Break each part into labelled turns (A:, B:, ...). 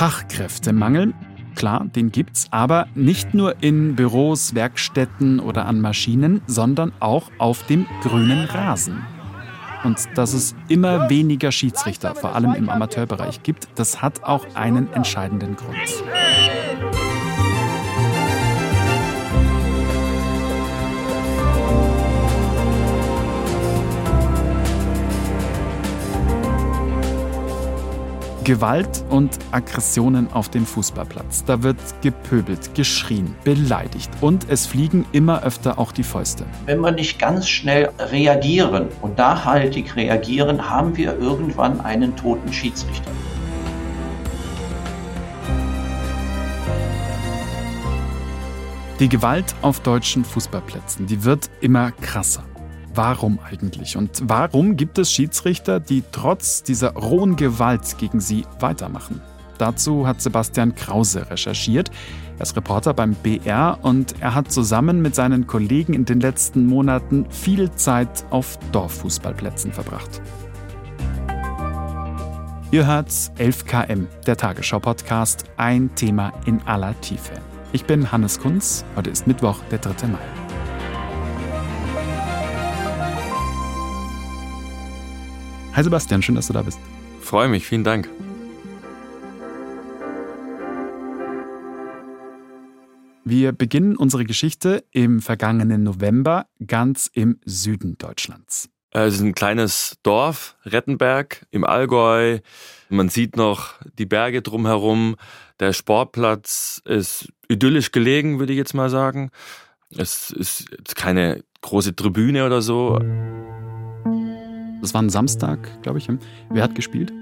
A: Fachkräftemangel. Klar, den gibt's, aber nicht nur in Büros, Werkstätten oder an Maschinen, sondern auch auf dem grünen Rasen. Und dass es immer weniger Schiedsrichter, vor allem im Amateurbereich, gibt, das hat auch einen entscheidenden Grund. Gewalt und Aggressionen auf dem Fußballplatz. Da wird gepöbelt, geschrien, beleidigt und es fliegen immer öfter auch die Fäuste.
B: Wenn wir nicht ganz schnell reagieren und nachhaltig reagieren, haben wir irgendwann einen toten Schiedsrichter.
A: Die Gewalt auf deutschen Fußballplätzen, die wird immer krasser. Warum eigentlich? Und warum gibt es Schiedsrichter, die trotz dieser rohen Gewalt gegen sie weitermachen? Dazu hat Sebastian Krause recherchiert. Er ist Reporter beim BR und er hat zusammen mit seinen Kollegen in den letzten Monaten viel Zeit auf Dorffußballplätzen verbracht. Ihr hört 11KM, der Tagesschau-Podcast, ein Thema in aller Tiefe. Ich bin Hannes Kunz, heute ist Mittwoch, der 3. Mai. Hi Sebastian, schön, dass du da bist.
C: Freue mich, vielen Dank.
A: Wir beginnen unsere Geschichte im vergangenen November ganz im Süden Deutschlands.
C: Es ist ein kleines Dorf, Rettenberg im Allgäu. Man sieht noch die Berge drumherum. Der Sportplatz ist idyllisch gelegen, würde ich jetzt mal sagen. Es ist keine große Tribüne oder so.
A: Das war ein Samstag, glaube ich. Wer hat gespielt?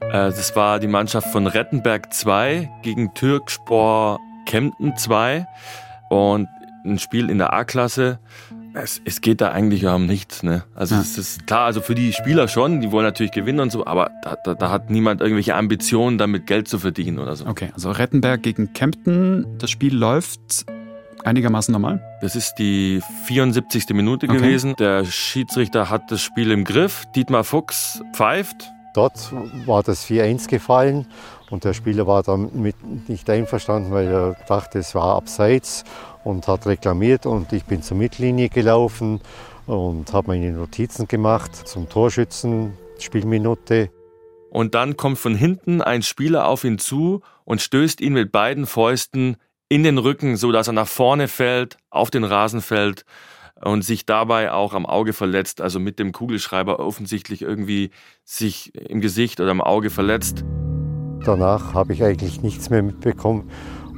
C: Äh, das war die Mannschaft von Rettenberg 2 gegen Türkspor Kempten 2 und ein Spiel in der A-Klasse. Es, es, geht da eigentlich um nichts. Ne? Also ja. es ist klar, also für die Spieler schon, die wollen natürlich gewinnen und so, aber da, da, da, hat niemand irgendwelche Ambitionen, damit Geld zu verdienen oder so.
A: Okay, also Rettenberg gegen Kempten, das Spiel läuft einigermaßen normal?
C: Das ist die 74. Minute okay. gewesen. Der Schiedsrichter hat das Spiel im Griff. Dietmar Fuchs pfeift.
D: Dort war das 4-1 gefallen und der Spieler war damit nicht einverstanden, weil er dachte, es war abseits und hat reklamiert und ich bin zur Mittellinie gelaufen und habe meine Notizen gemacht zum Torschützen, Spielminute.
C: Und dann kommt von hinten ein Spieler auf ihn zu und stößt ihn mit beiden Fäusten in den Rücken, so dass er nach vorne fällt, auf den Rasen fällt und sich dabei auch am Auge verletzt, also mit dem Kugelschreiber offensichtlich irgendwie sich im Gesicht oder im Auge verletzt.
D: Danach habe ich eigentlich nichts mehr mitbekommen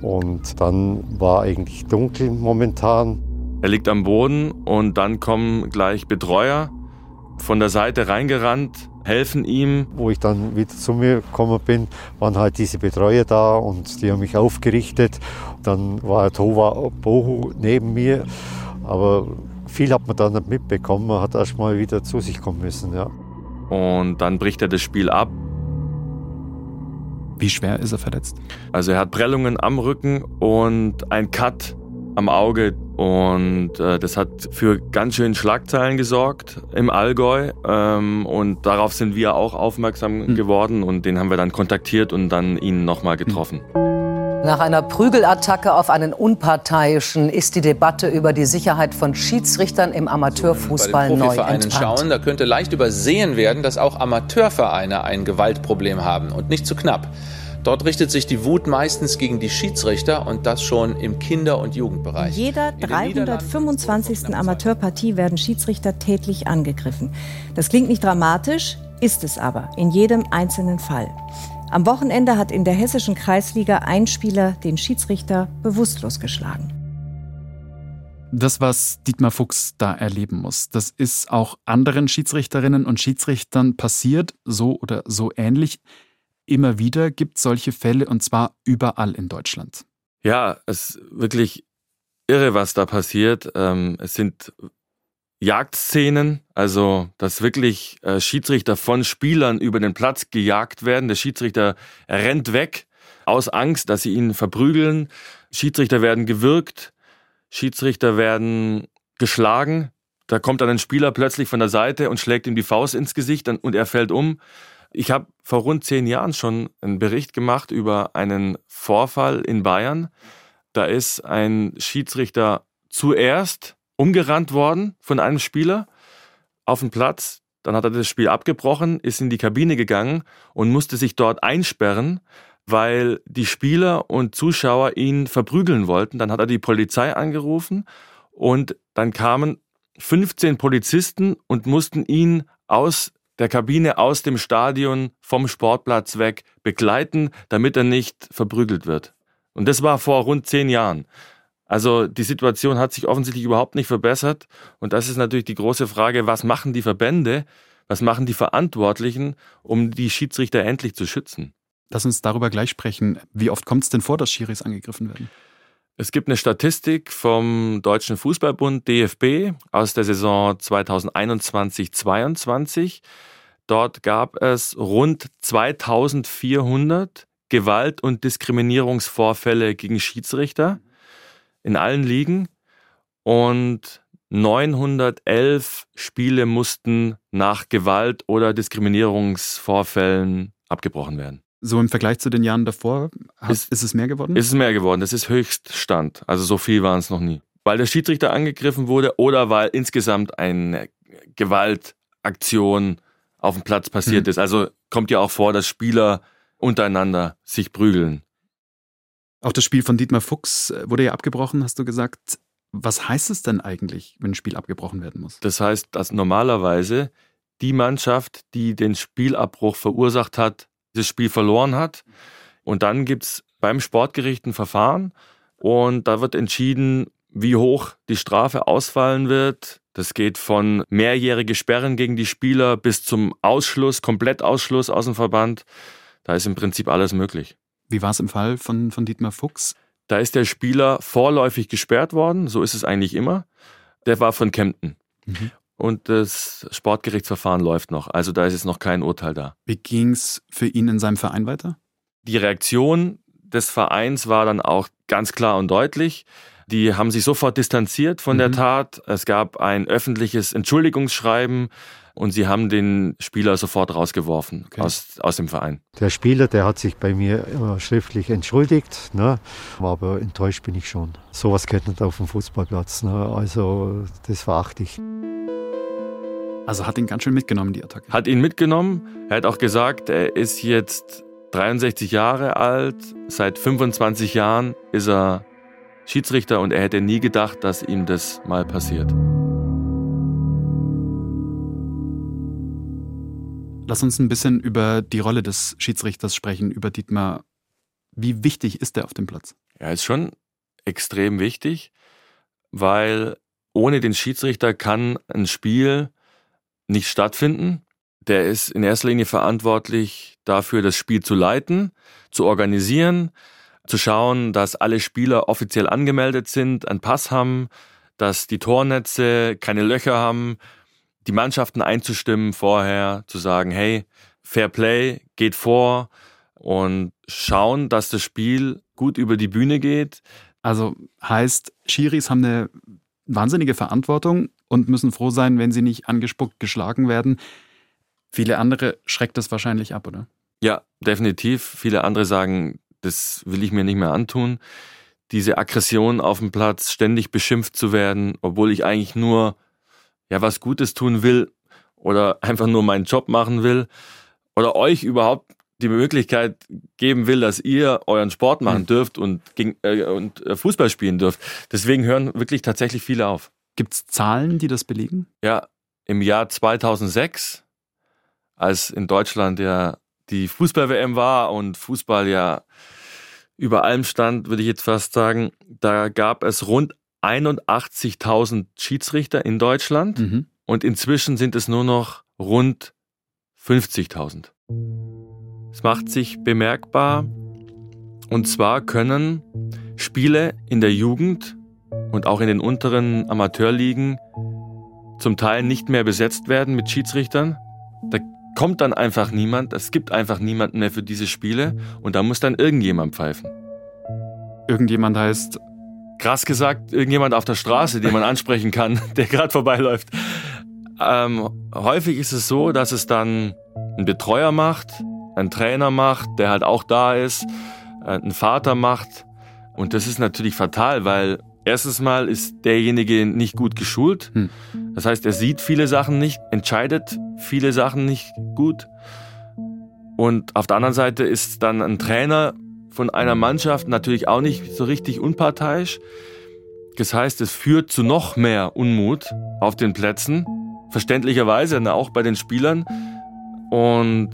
D: und dann war eigentlich dunkel momentan.
C: Er liegt am Boden und dann kommen gleich Betreuer von der Seite reingerannt, helfen ihm.
D: Wo ich dann wieder zu mir gekommen bin, waren halt diese Betreuer da und die haben mich aufgerichtet. Dann war Tova Bohu neben mir, aber viel hat man dann nicht mitbekommen. Man hat erst mal wieder zu sich kommen müssen. Ja.
C: Und dann bricht er das Spiel ab.
A: Wie schwer ist er verletzt?
C: Also er hat Prellungen am Rücken und ein Cut am Auge und äh, das hat für ganz schön Schlagzeilen gesorgt im Allgäu ähm, und darauf sind wir auch aufmerksam hm. geworden und den haben wir dann kontaktiert und dann ihn nochmal getroffen.
E: Nach einer Prügelattacke auf einen Unparteiischen ist die Debatte über die Sicherheit von Schiedsrichtern im Amateurfußball neu entbrannt.
F: schauen, da könnte leicht übersehen werden, dass auch Amateurvereine ein Gewaltproblem haben und nicht zu knapp. Dort richtet sich die Wut meistens gegen die Schiedsrichter und das schon im Kinder- und Jugendbereich.
G: Jeder 325. Amateurpartie werden Schiedsrichter tätlich angegriffen. Das klingt nicht dramatisch, ist es aber in jedem einzelnen Fall. Am Wochenende hat in der hessischen Kreisliga ein Spieler den Schiedsrichter bewusstlos geschlagen.
A: Das, was Dietmar Fuchs da erleben muss, das ist auch anderen Schiedsrichterinnen und Schiedsrichtern passiert, so oder so ähnlich immer wieder gibt es solche Fälle und zwar überall in Deutschland.
C: Ja, es ist wirklich irre, was da passiert. Ähm, es sind Jagdszenen, also dass wirklich äh, Schiedsrichter von Spielern über den Platz gejagt werden. Der Schiedsrichter rennt weg aus Angst, dass sie ihn verprügeln. Schiedsrichter werden gewürgt, Schiedsrichter werden geschlagen. Da kommt dann ein Spieler plötzlich von der Seite und schlägt ihm die Faust ins Gesicht und er fällt um. Ich habe vor rund zehn Jahren schon einen Bericht gemacht über einen Vorfall in Bayern. Da ist ein Schiedsrichter zuerst umgerannt worden von einem Spieler auf den Platz. Dann hat er das Spiel abgebrochen, ist in die Kabine gegangen und musste sich dort einsperren, weil die Spieler und Zuschauer ihn verprügeln wollten. Dann hat er die Polizei angerufen und dann kamen 15 Polizisten und mussten ihn aus der Kabine, aus dem Stadion, vom Sportplatz weg begleiten, damit er nicht verprügelt wird. Und das war vor rund zehn Jahren. Also die Situation hat sich offensichtlich überhaupt nicht verbessert. Und das ist natürlich die große Frage, was machen die Verbände, was machen die Verantwortlichen, um die Schiedsrichter endlich zu schützen?
A: Lass uns darüber gleich sprechen. Wie oft kommt es denn vor, dass Schiris angegriffen werden?
C: Es gibt eine Statistik vom Deutschen Fußballbund DFB aus der Saison 2021-22. Dort gab es rund 2400 Gewalt- und Diskriminierungsvorfälle gegen Schiedsrichter in allen Ligen und 911 Spiele mussten nach Gewalt- oder Diskriminierungsvorfällen abgebrochen werden.
A: So im Vergleich zu den Jahren davor, ist, ist es mehr geworden?
C: Ist es mehr geworden. Das ist Höchststand. Also so viel waren es noch nie. Weil der Schiedsrichter angegriffen wurde oder weil insgesamt eine Gewaltaktion auf dem Platz passiert mhm. ist. Also kommt ja auch vor, dass Spieler untereinander sich prügeln.
A: Auch das Spiel von Dietmar Fuchs äh, wurde ja abgebrochen, hast du gesagt. Was heißt es denn eigentlich, wenn ein Spiel abgebrochen werden muss?
C: Das heißt, dass normalerweise die Mannschaft, die den Spielabbruch verursacht hat, das Spiel verloren hat. Und dann gibt es beim Sportgericht ein Verfahren und da wird entschieden, wie hoch die Strafe ausfallen wird. Das geht von mehrjährige Sperren gegen die Spieler bis zum Ausschluss, Komplettausschluss aus dem Verband. Da ist im Prinzip alles möglich.
A: Wie war es im Fall von, von Dietmar Fuchs?
C: Da ist der Spieler vorläufig gesperrt worden, so ist es eigentlich immer. Der war von Kempten. Mhm. Und das Sportgerichtsverfahren läuft noch. Also da ist jetzt noch kein Urteil da.
A: Wie ging es für ihn in seinem Verein weiter?
C: Die Reaktion des Vereins war dann auch ganz klar und deutlich. Die haben sich sofort distanziert von mhm. der Tat. Es gab ein öffentliches Entschuldigungsschreiben und sie haben den Spieler sofort rausgeworfen okay. aus, aus dem Verein.
D: Der Spieler, der hat sich bei mir schriftlich entschuldigt, ne? aber enttäuscht bin ich schon. Sowas geht nicht auf dem Fußballplatz. Ne? Also das verachte ich.
A: Also hat ihn ganz schön mitgenommen, die Attacke.
C: Hat ihn mitgenommen. Er hat auch gesagt, er ist jetzt 63 Jahre alt. Seit 25 Jahren ist er Schiedsrichter und er hätte nie gedacht, dass ihm das mal passiert.
A: Lass uns ein bisschen über die Rolle des Schiedsrichters sprechen, über Dietmar. Wie wichtig ist er auf dem Platz?
C: Er ist schon extrem wichtig, weil ohne den Schiedsrichter kann ein Spiel nicht stattfinden. Der ist in erster Linie verantwortlich dafür, das Spiel zu leiten, zu organisieren, zu schauen, dass alle Spieler offiziell angemeldet sind, einen Pass haben, dass die Tornetze keine Löcher haben, die Mannschaften einzustimmen vorher, zu sagen, hey, Fair Play geht vor und schauen, dass das Spiel gut über die Bühne geht.
A: Also heißt, Schiris haben eine wahnsinnige Verantwortung und müssen froh sein, wenn sie nicht angespuckt, geschlagen werden. Viele andere schreckt das wahrscheinlich ab, oder?
C: Ja, definitiv. Viele andere sagen, das will ich mir nicht mehr antun. Diese Aggression auf dem Platz, ständig beschimpft zu werden, obwohl ich eigentlich nur ja was Gutes tun will oder einfach nur meinen Job machen will oder euch überhaupt die Möglichkeit geben will, dass ihr euren Sport machen hm. dürft und, gegen, äh, und äh, Fußball spielen dürft. Deswegen hören wirklich tatsächlich viele auf.
A: Gibt es Zahlen, die das belegen?
C: Ja, im Jahr 2006, als in Deutschland ja die Fußball-WM war und Fußball ja über allem stand, würde ich jetzt fast sagen, da gab es rund 81.000 Schiedsrichter in Deutschland mhm. und inzwischen sind es nur noch rund 50.000. Es macht sich bemerkbar und zwar können Spiele in der Jugend und auch in den unteren Amateurligen zum Teil nicht mehr besetzt werden mit Schiedsrichtern. Da kommt dann einfach niemand, es gibt einfach niemanden mehr für diese Spiele und da muss dann irgendjemand pfeifen.
A: Irgendjemand heißt.
C: Krass gesagt, irgendjemand auf der Straße, den man ansprechen kann, der gerade vorbeiläuft. ähm, häufig ist es so, dass es dann ein Betreuer macht, ein Trainer macht, der halt auch da ist, äh, ein Vater macht. Und das ist natürlich fatal, weil erstens mal ist derjenige nicht gut geschult. Hm. Das heißt, er sieht viele Sachen nicht, entscheidet viele Sachen nicht gut. Und auf der anderen Seite ist dann ein Trainer von einer Mannschaft natürlich auch nicht so richtig unparteiisch. Das heißt, es führt zu noch mehr Unmut auf den Plätzen, verständlicherweise auch bei den Spielern. Und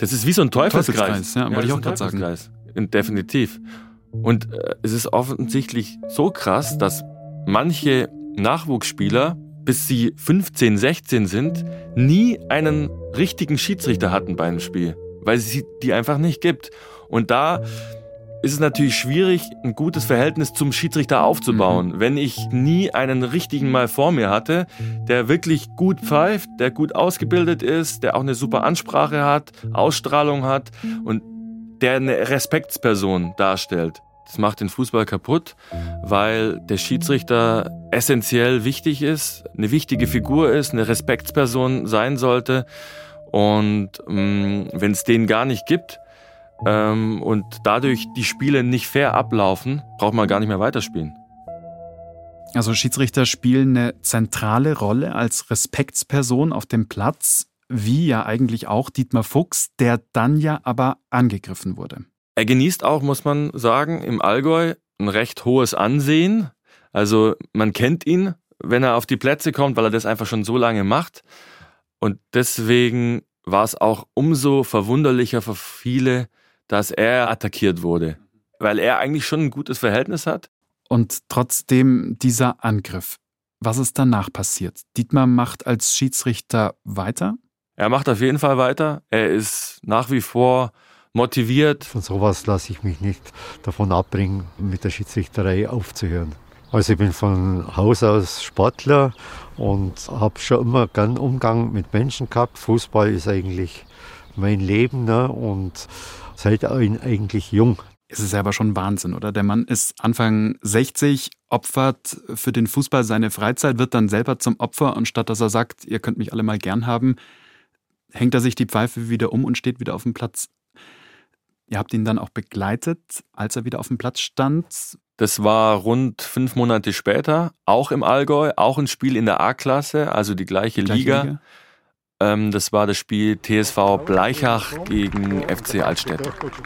C: das ist wie so ein Teufelskreis. Teufelskreis
A: ja, ja wollte ich auch gerade sagen.
C: Definitiv. Und äh, es ist offensichtlich so krass, dass manche Nachwuchsspieler, bis sie 15, 16 sind, nie einen richtigen Schiedsrichter hatten bei einem Spiel, weil es die einfach nicht gibt. Und da ist es natürlich schwierig, ein gutes Verhältnis zum Schiedsrichter aufzubauen, mhm. wenn ich nie einen richtigen mal vor mir hatte, der wirklich gut pfeift, der gut ausgebildet ist, der auch eine super Ansprache hat, Ausstrahlung hat und der eine Respektsperson darstellt. Das macht den Fußball kaputt, weil der Schiedsrichter essentiell wichtig ist, eine wichtige Figur ist, eine Respektsperson sein sollte. Und ähm, wenn es den gar nicht gibt, ähm, und dadurch die Spiele nicht fair ablaufen, braucht man gar nicht mehr weiterspielen.
A: Also Schiedsrichter spielen eine zentrale Rolle als Respektsperson auf dem Platz, wie ja eigentlich auch Dietmar Fuchs, der dann ja aber angegriffen wurde.
C: Er genießt auch, muss man sagen, im Allgäu ein recht hohes Ansehen. Also man kennt ihn, wenn er auf die Plätze kommt, weil er das einfach schon so lange macht. Und deswegen war es auch umso verwunderlicher für viele, dass er attackiert wurde, weil er eigentlich schon ein gutes Verhältnis hat.
A: Und trotzdem dieser Angriff. Was ist danach passiert? Dietmar macht als Schiedsrichter weiter?
C: Er macht auf jeden Fall weiter. Er ist nach wie vor motiviert.
D: Von sowas lasse ich mich nicht davon abbringen, mit der Schiedsrichterei aufzuhören. Also ich bin von Haus aus Sportler und habe schon immer gern Umgang mit Menschen gehabt. Fußball ist eigentlich mein Leben ne? und seit eigentlich jung.
A: Es ist aber schon Wahnsinn, oder? Der Mann ist Anfang 60, opfert für den Fußball seine Freizeit, wird dann selber zum Opfer und statt dass er sagt, ihr könnt mich alle mal gern haben, hängt er sich die Pfeife wieder um und steht wieder auf dem Platz. Ihr habt ihn dann auch begleitet, als er wieder auf dem Platz stand.
C: Das war rund fünf Monate später, auch im Allgäu, auch ein Spiel in der A-Klasse, also die gleiche, die gleiche Liga. Liga. Ähm, das war das Spiel TSV Bleichach gegen FC Altstedt.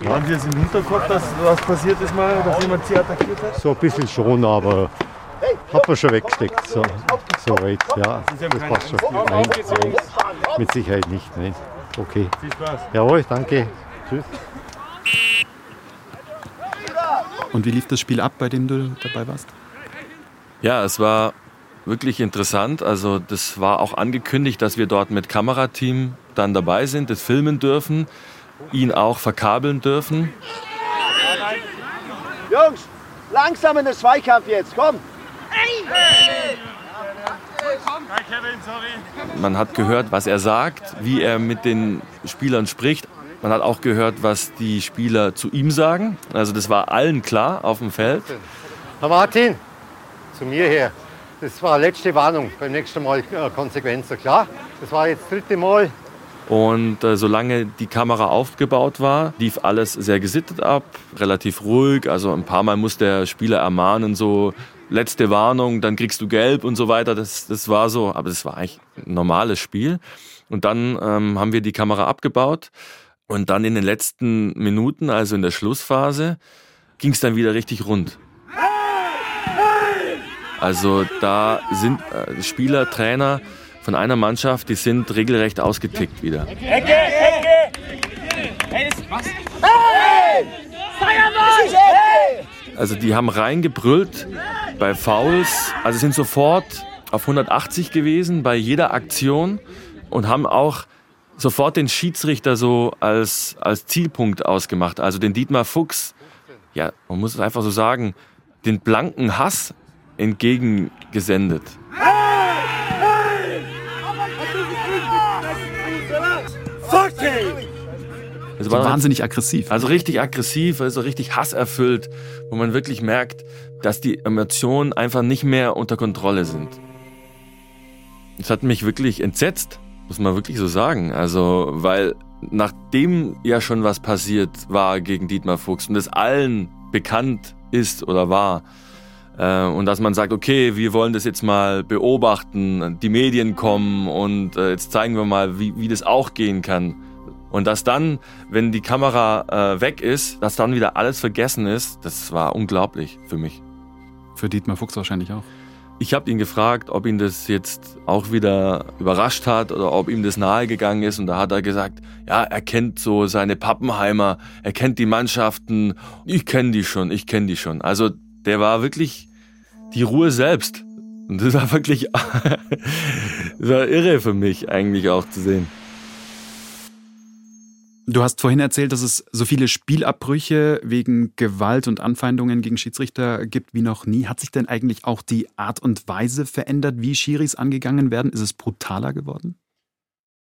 H: Waren Sie jetzt im Hinterkopf, dass was passiert ist mal, dass jemand Sie attackiert hat?
D: So ein bisschen schon, aber hat man schon weggesteckt. So, so weit, ja. Das passt schon. Nein, nein, mit Sicherheit nicht. Nein. Okay. Viel Spaß. Jawohl, danke. Tschüss.
A: Und wie lief das Spiel ab, bei dem du dabei warst?
C: Ja, es war wirklich interessant. Also das war auch angekündigt, dass wir dort mit Kamerateam dann dabei sind, das filmen dürfen, ihn auch verkabeln dürfen.
H: Jungs, langsam in den Zweikampf jetzt, komm!
C: Man hat gehört, was er sagt, wie er mit den Spielern spricht. Man hat auch gehört, was die Spieler zu ihm sagen. Also das war allen klar auf dem Feld.
D: Herr Martin, zu mir her. Das war letzte Warnung. Beim nächsten Mal äh, konsequenter, klar. Das war jetzt das dritte Mal.
C: Und äh, solange die Kamera aufgebaut war, lief alles sehr gesittet ab, relativ ruhig. Also ein paar Mal muss der Spieler ermahnen, so letzte Warnung, dann kriegst du gelb und so weiter. Das, das war so, aber das war eigentlich ein normales Spiel. Und dann ähm, haben wir die Kamera abgebaut. Und dann in den letzten Minuten, also in der Schlussphase, ging es dann wieder richtig rund. Also da sind äh, Spieler, Trainer von einer Mannschaft, die sind regelrecht ausgetickt wieder. Ecke, Ecke! Hey, was? Hey! Also die haben reingebrüllt bei Fouls, also sind sofort auf 180 gewesen bei jeder Aktion und haben auch sofort den Schiedsrichter so als, als Zielpunkt ausgemacht. Also den Dietmar Fuchs, ja, man muss es einfach so sagen, den blanken Hass entgegengesendet.
A: Es war wahnsinnig aggressiv.
C: Also richtig aggressiv, also richtig hasserfüllt, wo man wirklich merkt, dass die Emotionen einfach nicht mehr unter Kontrolle sind. es hat mich wirklich entsetzt, muss man wirklich so sagen. Also, weil nachdem ja schon was passiert war gegen Dietmar Fuchs und es allen bekannt ist oder war, und dass man sagt, okay, wir wollen das jetzt mal beobachten, die Medien kommen und äh, jetzt zeigen wir mal, wie, wie das auch gehen kann. Und dass dann, wenn die Kamera äh, weg ist, dass dann wieder alles vergessen ist, das war unglaublich für mich.
A: Für Dietmar Fuchs wahrscheinlich auch.
C: Ich habe ihn gefragt, ob ihn das jetzt auch wieder überrascht hat oder ob ihm das nahegegangen ist. Und da hat er gesagt, ja, er kennt so seine Pappenheimer, er kennt die Mannschaften. Ich kenne die schon, ich kenne die schon. Also der war wirklich die Ruhe selbst. Und das war wirklich das war irre für mich eigentlich auch zu sehen.
A: Du hast vorhin erzählt, dass es so viele Spielabbrüche wegen Gewalt und Anfeindungen gegen Schiedsrichter gibt wie noch nie. Hat sich denn eigentlich auch die Art und Weise verändert, wie Schiris angegangen werden? Ist es brutaler geworden?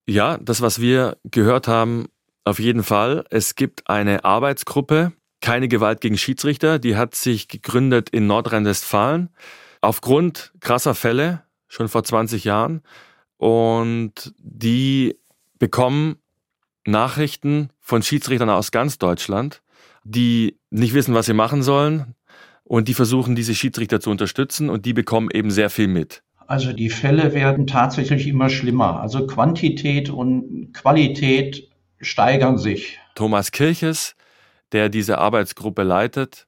C: Ja, das, was wir gehört haben, auf jeden Fall. Es gibt eine Arbeitsgruppe, keine Gewalt gegen Schiedsrichter, die hat sich gegründet in Nordrhein-Westfalen aufgrund krasser Fälle schon vor 20 Jahren und die bekommen Nachrichten von Schiedsrichtern aus ganz Deutschland, die nicht wissen, was sie machen sollen und die versuchen, diese Schiedsrichter zu unterstützen und die bekommen eben sehr viel mit.
B: Also die Fälle werden tatsächlich immer schlimmer. Also Quantität und Qualität steigern sich.
C: Thomas Kirches, der diese Arbeitsgruppe leitet,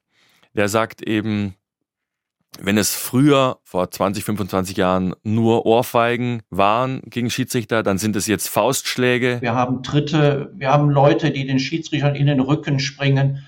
C: der sagt eben, wenn es früher, vor 20, 25 Jahren, nur Ohrfeigen waren gegen Schiedsrichter, dann sind es jetzt Faustschläge.
B: Wir haben Dritte, wir haben Leute, die den Schiedsrichtern in den Rücken springen.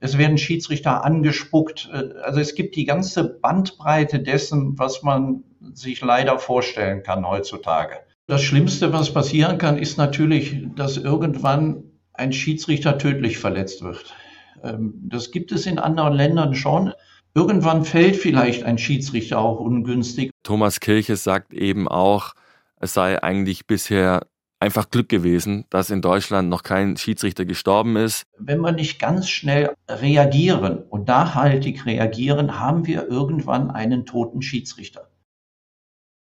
B: Es werden Schiedsrichter angespuckt. Also es gibt die ganze Bandbreite dessen, was man sich leider vorstellen kann heutzutage. Das Schlimmste, was passieren kann, ist natürlich, dass irgendwann ein Schiedsrichter tödlich verletzt wird. Ähm, das gibt es in anderen Ländern schon. Irgendwann fällt vielleicht ein Schiedsrichter auch ungünstig.
C: Thomas Kirches sagt eben auch, es sei eigentlich bisher einfach Glück gewesen, dass in Deutschland noch kein Schiedsrichter gestorben ist.
B: Wenn wir nicht ganz schnell reagieren und nachhaltig reagieren, haben wir irgendwann einen toten Schiedsrichter.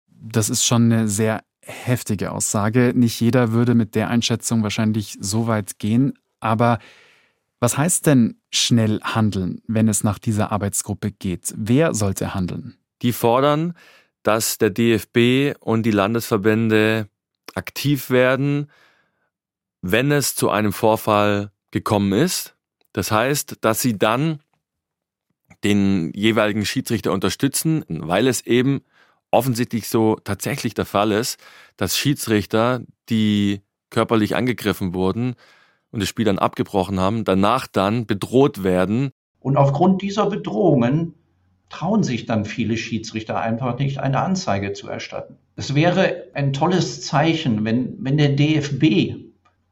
A: Das ist schon eine sehr heftige Aussage. Nicht jeder würde mit der Einschätzung wahrscheinlich so weit gehen. Aber was heißt denn schnell handeln, wenn es nach dieser Arbeitsgruppe geht? Wer sollte handeln?
C: Die fordern, dass der DFB und die Landesverbände aktiv werden, wenn es zu einem Vorfall gekommen ist. Das heißt, dass sie dann den jeweiligen Schiedsrichter unterstützen, weil es eben offensichtlich so tatsächlich der Fall ist, dass Schiedsrichter, die körperlich angegriffen wurden, und das Spiel dann abgebrochen haben, danach dann bedroht werden.
B: Und aufgrund dieser Bedrohungen trauen sich dann viele Schiedsrichter einfach nicht, eine Anzeige zu erstatten. Es wäre ein tolles Zeichen, wenn, wenn der DFB,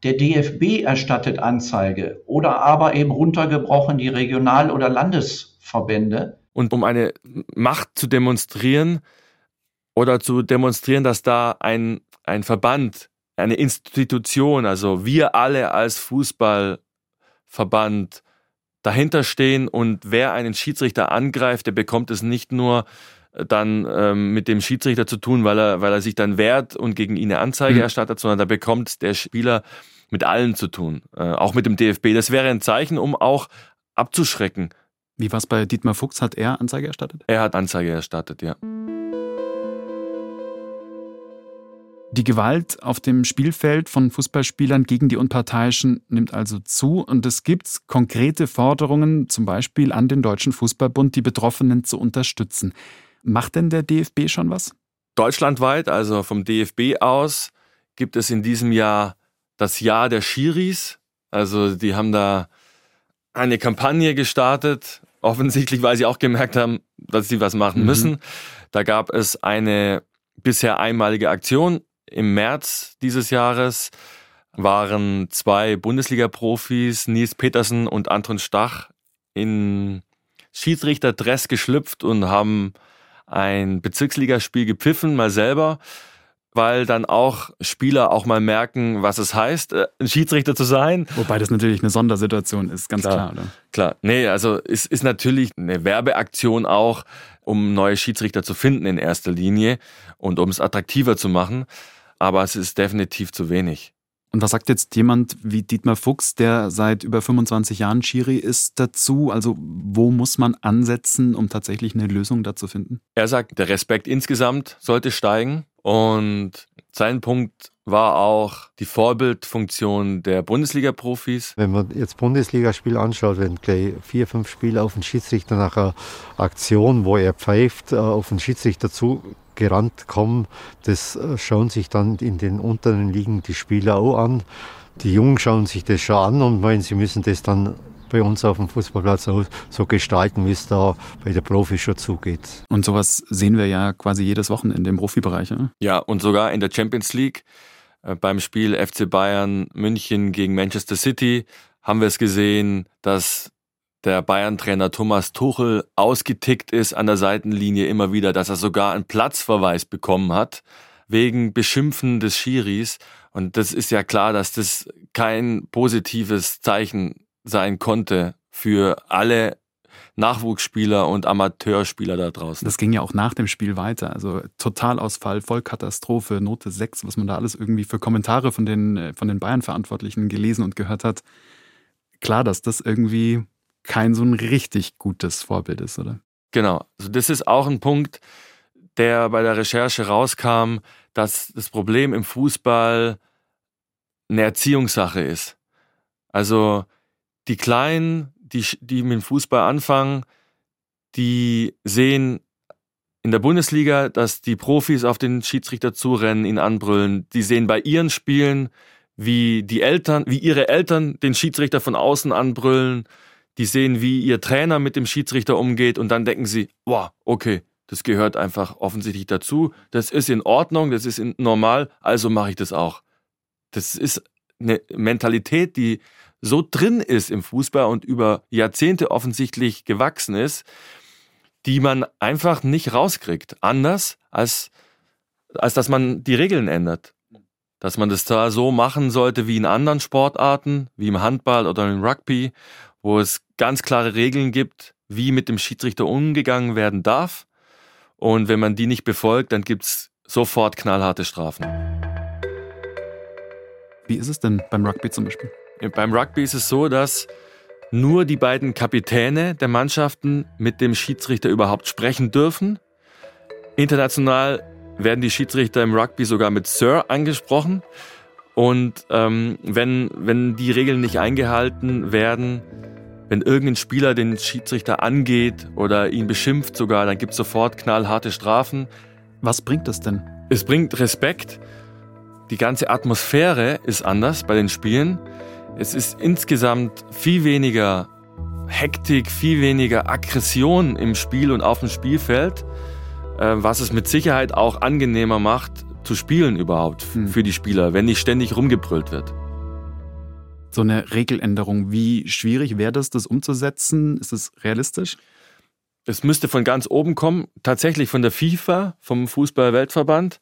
B: der DFB erstattet Anzeige oder aber eben runtergebrochen die Regional- oder Landesverbände.
C: Und um eine Macht zu demonstrieren oder zu demonstrieren, dass da ein, ein Verband eine Institution, also wir alle als Fußballverband dahinter stehen und wer einen Schiedsrichter angreift, der bekommt es nicht nur äh, dann ähm, mit dem Schiedsrichter zu tun, weil er, weil er sich dann wehrt und gegen ihn eine Anzeige mhm. erstattet, sondern da bekommt der Spieler mit allen zu tun, äh, auch mit dem DFB. Das wäre ein Zeichen, um auch abzuschrecken.
A: Wie war es bei Dietmar Fuchs? Hat er Anzeige erstattet?
C: Er hat Anzeige erstattet, ja.
A: Die Gewalt auf dem Spielfeld von Fußballspielern gegen die Unparteiischen nimmt also zu und es gibt konkrete Forderungen, zum Beispiel an den Deutschen Fußballbund, die Betroffenen zu unterstützen. Macht denn der DFB schon was?
C: Deutschlandweit, also vom DFB aus, gibt es in diesem Jahr das Jahr der Schiris. Also die haben da eine Kampagne gestartet, offensichtlich, weil sie auch gemerkt haben, dass sie was machen mhm. müssen. Da gab es eine bisher einmalige Aktion im März dieses Jahres waren zwei Bundesliga-Profis, Nils Petersen und Anton Stach, in Schiedsrichterdress geschlüpft und haben ein Bezirksligaspiel gepfiffen, mal selber. weil dann auch Spieler auch mal merken, was es heißt, äh, ein Schiedsrichter zu sein.
A: Wobei das natürlich eine Sondersituation ist, ganz klar. Klar, oder?
C: klar. Nee, also es ist natürlich eine Werbeaktion auch, um neue Schiedsrichter zu finden in erster Linie und um es attraktiver zu machen. Aber es ist definitiv zu wenig.
A: Und was sagt jetzt jemand wie Dietmar Fuchs, der seit über 25 Jahren Schiri ist, dazu? Also wo muss man ansetzen, um tatsächlich eine Lösung dazu finden?
C: Er sagt, der Respekt insgesamt sollte steigen. Und sein Punkt war auch die Vorbildfunktion der Bundesliga-Profis.
D: Wenn man jetzt Bundesligaspiel anschaut, wenn gleich vier, fünf Spiele auf den Schiedsrichter nach einer Aktion, wo er pfeift, äh, auf den Schiedsrichter zu gerannt kommen. Das äh, schauen sich dann in den unteren Ligen die Spieler auch an. Die Jungen schauen sich das schon an und meinen, sie müssen das dann bei uns auf dem Fußballplatz auch so gestalten, wie es da bei der Profi schon zugeht.
A: Und sowas sehen wir ja quasi jedes Wochenende im Profibereich. Oder?
C: Ja, und sogar in der Champions League äh, beim Spiel FC Bayern München gegen Manchester City haben wir es gesehen, dass der Bayern-Trainer Thomas Tuchel ausgetickt ist an der Seitenlinie immer wieder, dass er sogar einen Platzverweis bekommen hat wegen Beschimpfen des Schiris. Und das ist ja klar, dass das kein positives Zeichen sein konnte für alle Nachwuchsspieler und Amateurspieler da draußen.
A: Das ging ja auch nach dem Spiel weiter. Also Totalausfall, Vollkatastrophe, Note 6, was man da alles irgendwie für Kommentare von den, von den Bayern-Verantwortlichen gelesen und gehört hat. Klar, dass das irgendwie kein so ein richtig gutes Vorbild ist, oder?
C: Genau. Also das ist auch ein Punkt, der bei der Recherche rauskam, dass das Problem im Fußball eine Erziehungssache ist. Also die Kleinen, die, die mit dem Fußball anfangen, die sehen in der Bundesliga, dass die Profis auf den Schiedsrichter zurennen, ihn anbrüllen. Die sehen bei ihren Spielen, wie die Eltern, wie ihre Eltern den Schiedsrichter von außen anbrüllen die sehen, wie ihr Trainer mit dem Schiedsrichter umgeht und dann denken sie, wow, okay, das gehört einfach offensichtlich dazu, das ist in Ordnung, das ist normal, also mache ich das auch. Das ist eine Mentalität, die so drin ist im Fußball und über Jahrzehnte offensichtlich gewachsen ist, die man einfach nicht rauskriegt. Anders als, als dass man die Regeln ändert. Dass man das da so machen sollte wie in anderen Sportarten, wie im Handball oder im Rugby wo es ganz klare Regeln gibt, wie mit dem Schiedsrichter umgegangen werden darf. Und wenn man die nicht befolgt, dann gibt es sofort knallharte Strafen.
A: Wie ist es denn beim Rugby zum Beispiel?
C: Beim Rugby ist es so, dass nur die beiden Kapitäne der Mannschaften mit dem Schiedsrichter überhaupt sprechen dürfen. International werden die Schiedsrichter im Rugby sogar mit Sir angesprochen. Und ähm, wenn, wenn die Regeln nicht eingehalten werden, wenn irgendein Spieler den Schiedsrichter angeht oder ihn beschimpft sogar, dann gibt es sofort knallharte Strafen.
A: Was bringt das denn?
C: Es bringt Respekt. Die ganze Atmosphäre ist anders bei den Spielen. Es ist insgesamt viel weniger Hektik, viel weniger Aggression im Spiel und auf dem Spielfeld, äh, was es mit Sicherheit auch angenehmer macht, zu spielen überhaupt hm. für die Spieler, wenn nicht ständig rumgebrüllt wird.
A: So eine Regeländerung, wie schwierig wäre das, das umzusetzen? Ist es realistisch?
C: Es müsste von ganz oben kommen, tatsächlich von der FIFA, vom Fußball-Weltverband,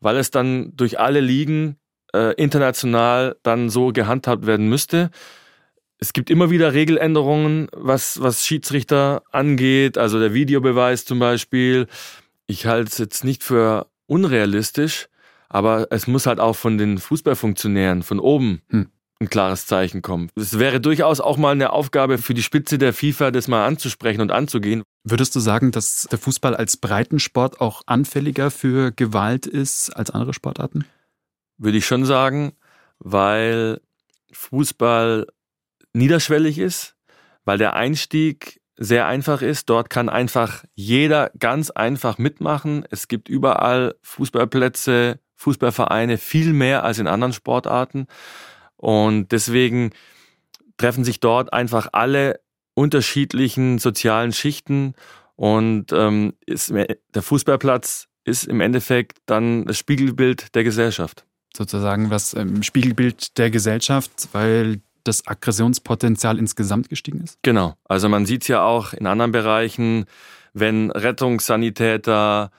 C: weil es dann durch alle Ligen äh, international dann so gehandhabt werden müsste. Es gibt immer wieder Regeländerungen, was, was Schiedsrichter angeht, also der Videobeweis zum Beispiel. Ich halte es jetzt nicht für unrealistisch, aber es muss halt auch von den Fußballfunktionären von oben hm. Ein klares Zeichen kommen. Es wäre durchaus auch mal eine Aufgabe für die Spitze der FIFA, das mal anzusprechen und anzugehen.
A: Würdest du sagen, dass der Fußball als Breitensport auch anfälliger für Gewalt ist als andere Sportarten?
C: Würde ich schon sagen, weil Fußball niederschwellig ist, weil der Einstieg sehr einfach ist. Dort kann einfach jeder ganz einfach mitmachen. Es gibt überall Fußballplätze, Fußballvereine, viel mehr als in anderen Sportarten. Und deswegen treffen sich dort einfach alle unterschiedlichen sozialen Schichten und ähm, ist, der Fußballplatz ist im Endeffekt dann das Spiegelbild der Gesellschaft.
A: Sozusagen was ähm, Spiegelbild der Gesellschaft, weil das Aggressionspotenzial insgesamt gestiegen ist?
C: Genau. Also man sieht es ja auch in anderen Bereichen, wenn Rettungssanitäter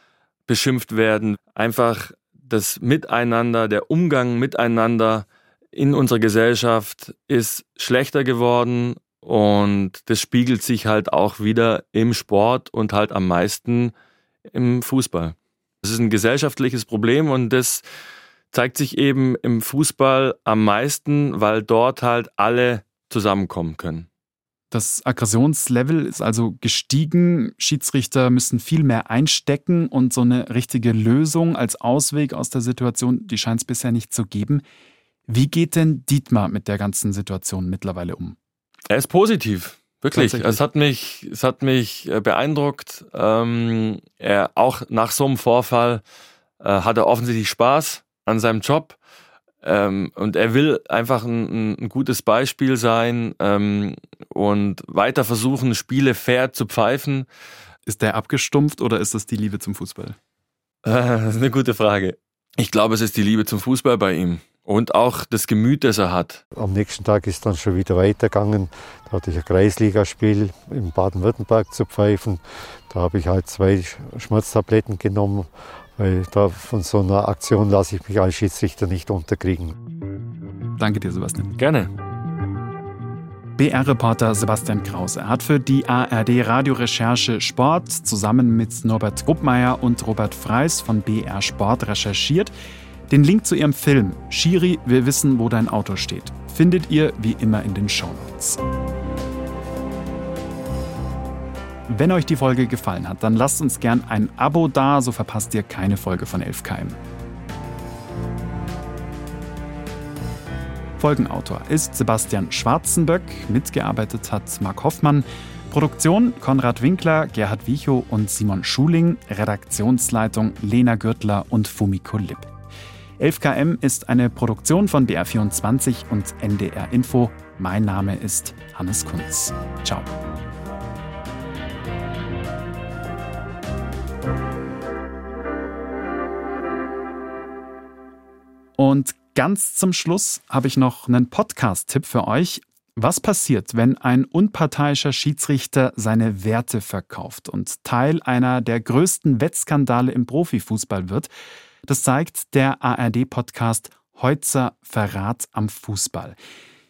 C: beschimpft werden, einfach das Miteinander, der Umgang miteinander in unserer Gesellschaft ist schlechter geworden und das spiegelt sich halt auch wieder im Sport und halt am meisten im Fußball. Das ist ein gesellschaftliches Problem und das zeigt sich eben im Fußball am meisten, weil dort halt alle zusammenkommen können.
A: Das Aggressionslevel ist also gestiegen. Schiedsrichter müssen viel mehr einstecken und so eine richtige Lösung als Ausweg aus der Situation, die scheint es bisher nicht zu geben. Wie geht denn Dietmar mit der ganzen Situation mittlerweile um?
C: Er ist positiv. Wirklich, es hat mich, es hat mich äh, beeindruckt. Ähm, er auch nach so einem Vorfall äh, hat er offensichtlich Spaß an seinem Job ähm, und er will einfach ein, ein gutes Beispiel sein ähm, und weiter versuchen, Spiele fair zu pfeifen.
A: Ist der abgestumpft oder ist das die Liebe zum Fußball?
C: Äh, das ist eine gute Frage. Ich glaube, es ist die Liebe zum Fußball bei ihm und auch das Gemüt, das er hat.
D: Am nächsten Tag ist dann schon wieder weitergegangen. Da hatte ich ein Kreisligaspiel in Baden-Württemberg zu pfeifen. Da habe ich halt zwei Schmerztabletten genommen weil da von so einer Aktion lasse ich mich als Schiedsrichter nicht unterkriegen.
A: Danke dir, Sebastian.
C: Gerne.
A: BR-Reporter Sebastian Krause hat für die ARD Radiorecherche Sport zusammen mit Norbert Gruppmeier und Robert Freis von BR Sport recherchiert. Den Link zu ihrem Film Shiri, wir wissen, wo dein Auto steht, findet ihr wie immer in den Shownotes. Wenn euch die Folge gefallen hat, dann lasst uns gern ein Abo da, so verpasst ihr keine Folge von 11KM. Folgenautor ist Sebastian Schwarzenböck, mitgearbeitet hat Marc Hoffmann, Produktion Konrad Winkler, Gerhard Wiechow und Simon Schuling, Redaktionsleitung Lena Gürtler und Fumiko Lipp. 11KM ist eine Produktion von BR24 und NDR Info. Mein Name ist Hannes Kunz. Ciao. Und ganz zum Schluss habe ich noch einen Podcast-Tipp für euch. Was passiert, wenn ein unparteiischer Schiedsrichter seine Werte verkauft und Teil einer der größten Wettskandale im Profifußball wird? Das zeigt der ARD-Podcast Heutzer Verrat am Fußball.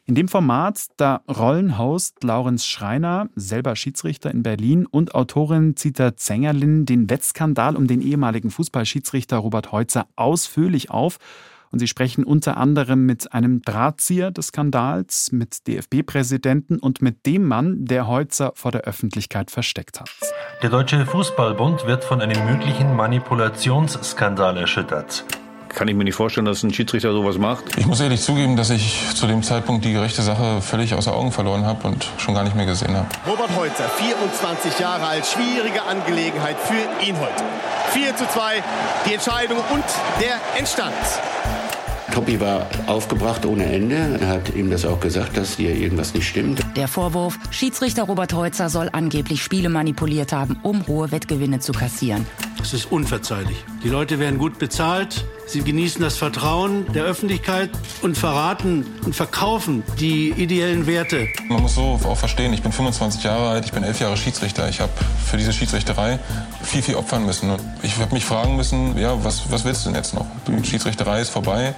A: In dem Format, da rollen Host Laurenz Schreiner, selber Schiedsrichter in Berlin, und Autorin Zita Zengerlin den Wettskandal um den ehemaligen Fußballschiedsrichter Robert Heutzer ausführlich auf und sie sprechen unter anderem mit einem Drahtzieher des Skandals, mit DFB-Präsidenten und mit dem Mann, der Heutzer vor der Öffentlichkeit versteckt hat.
I: Der Deutsche Fußballbund wird von einem möglichen Manipulationsskandal erschüttert.
J: Kann ich mir nicht vorstellen, dass ein Schiedsrichter sowas macht.
K: Ich muss ehrlich zugeben, dass ich zu dem Zeitpunkt die gerechte Sache völlig außer Augen verloren habe und schon gar nicht mehr gesehen habe.
L: Robert Heutzer, 24 Jahre alt, schwierige Angelegenheit für ihn heute. 4 zu 2, die Entscheidung und der Endstand.
M: Toppi war aufgebracht ohne Ende. Er hat ihm das auch gesagt, dass hier irgendwas nicht stimmt.
N: Der Vorwurf, Schiedsrichter Robert Heutzer soll angeblich Spiele manipuliert haben, um hohe Wettgewinne zu kassieren.
O: Das ist unverzeihlich. Die Leute werden gut bezahlt, sie genießen das Vertrauen der Öffentlichkeit und verraten und verkaufen die ideellen Werte.
K: Man muss so auch verstehen, ich bin 25 Jahre alt, ich bin elf Jahre Schiedsrichter. Ich habe für diese Schiedsrichterei viel, viel opfern müssen. Ich habe mich fragen müssen, ja, was, was willst du denn jetzt noch? Die Schiedsrichterei ist vorbei,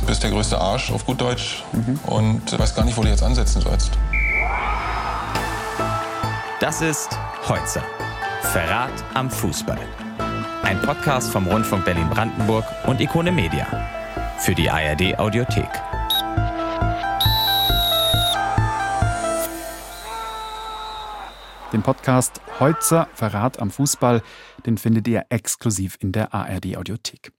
K: du bist der größte Arsch auf gut Deutsch mhm. und weiß gar nicht, wo du jetzt ansetzen sollst.
P: Das ist Heutzer. Verrat am Fußball. Ein Podcast vom Rundfunk Berlin-Brandenburg und Ikone Media. Für die ARD Audiothek.
A: Den Podcast Heutzer Verrat am Fußball, den findet ihr exklusiv in der ARD Audiothek.